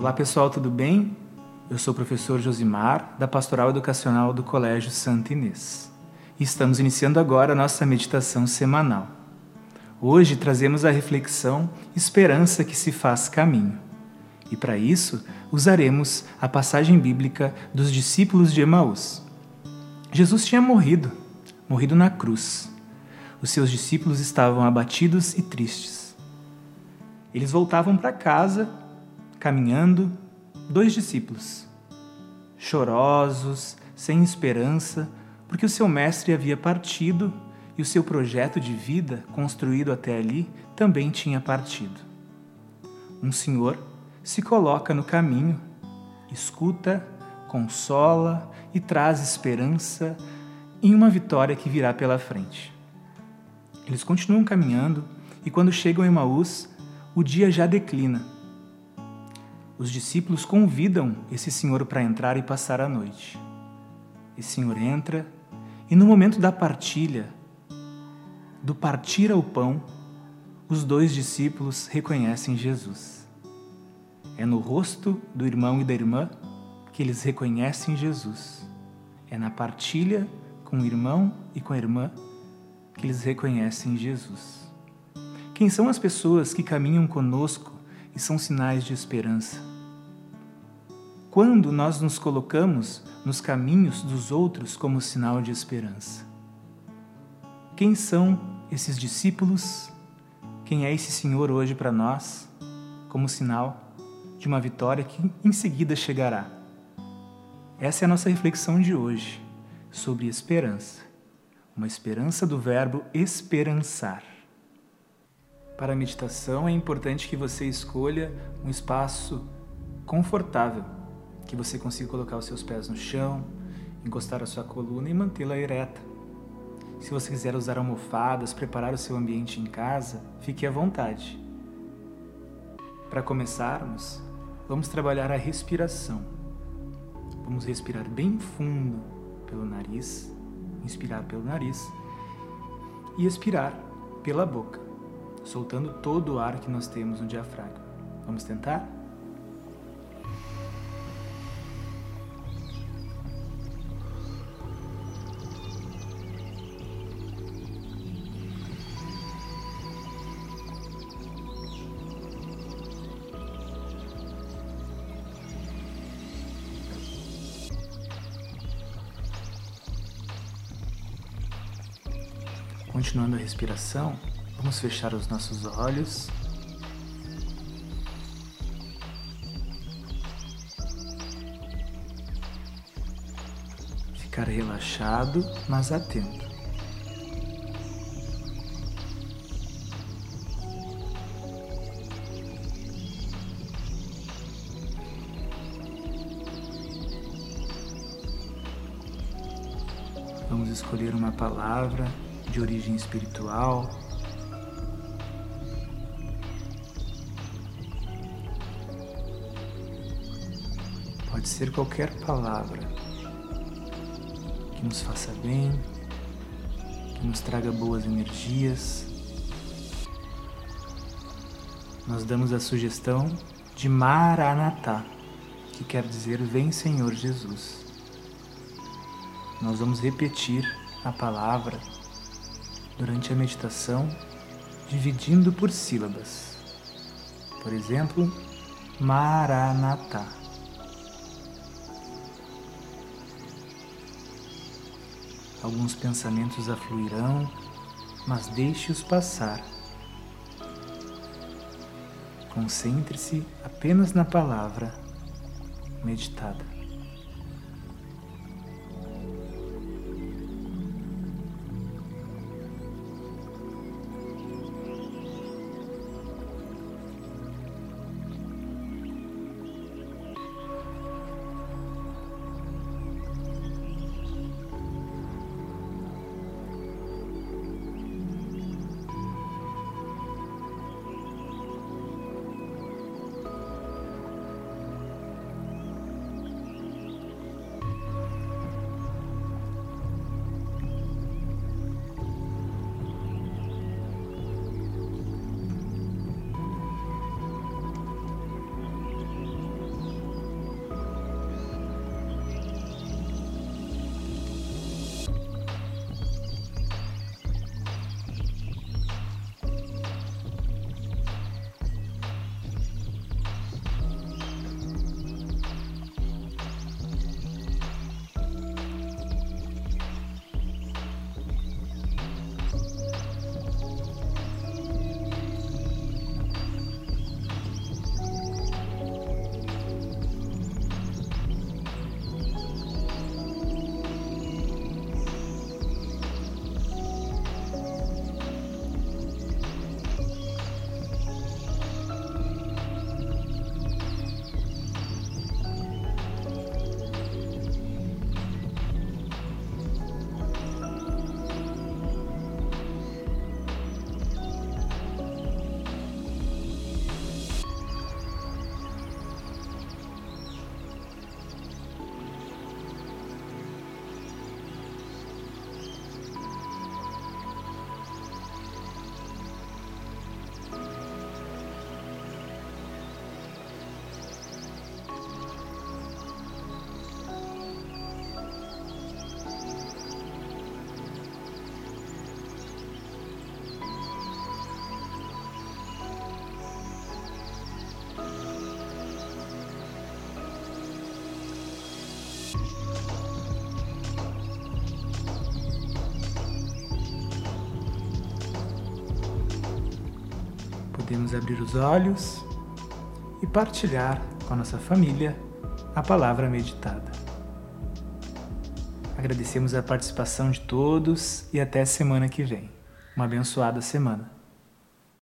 Olá pessoal, tudo bem? Eu sou o professor Josimar, da Pastoral Educacional do Colégio Santa Inês. E estamos iniciando agora a nossa meditação semanal. Hoje trazemos a reflexão Esperança que se faz caminho. E para isso, usaremos a passagem bíblica dos discípulos de Emaús. Jesus tinha morrido, morrido na cruz. Os seus discípulos estavam abatidos e tristes. Eles voltavam para casa caminhando, dois discípulos, chorosos, sem esperança, porque o seu mestre havia partido e o seu projeto de vida, construído até ali, também tinha partido. Um senhor se coloca no caminho, escuta, consola e traz esperança em uma vitória que virá pela frente. Eles continuam caminhando e quando chegam em Maús, o dia já declina os discípulos convidam esse senhor para entrar e passar a noite. Esse senhor entra e, no momento da partilha, do partir ao pão, os dois discípulos reconhecem Jesus. É no rosto do irmão e da irmã que eles reconhecem Jesus. É na partilha com o irmão e com a irmã que eles reconhecem Jesus. Quem são as pessoas que caminham conosco e são sinais de esperança? Quando nós nos colocamos nos caminhos dos outros como sinal de esperança. Quem são esses discípulos? Quem é esse Senhor hoje para nós, como sinal de uma vitória que em seguida chegará? Essa é a nossa reflexão de hoje sobre esperança. Uma esperança do verbo esperançar. Para a meditação é importante que você escolha um espaço confortável que você consiga colocar os seus pés no chão, encostar a sua coluna e mantê-la ereta. Se você quiser usar almofadas, preparar o seu ambiente em casa, fique à vontade. Para começarmos, vamos trabalhar a respiração. Vamos respirar bem fundo pelo nariz, inspirar pelo nariz e expirar pela boca, soltando todo o ar que nós temos no diafragma. Vamos tentar? Continuando a respiração, vamos fechar os nossos olhos. Ficar relaxado, mas atento. Vamos escolher uma palavra de origem espiritual. Pode ser qualquer palavra que nos faça bem, que nos traga boas energias. Nós damos a sugestão de Maranatá, que quer dizer Vem Senhor Jesus. Nós vamos repetir a palavra durante a meditação, dividindo por sílabas. Por exemplo, Maranatá. Alguns pensamentos afluirão, mas deixe-os passar. Concentre-se apenas na palavra meditada. Podemos abrir os olhos e partilhar com a nossa família a palavra meditada. Agradecemos a participação de todos e até semana que vem. Uma abençoada semana.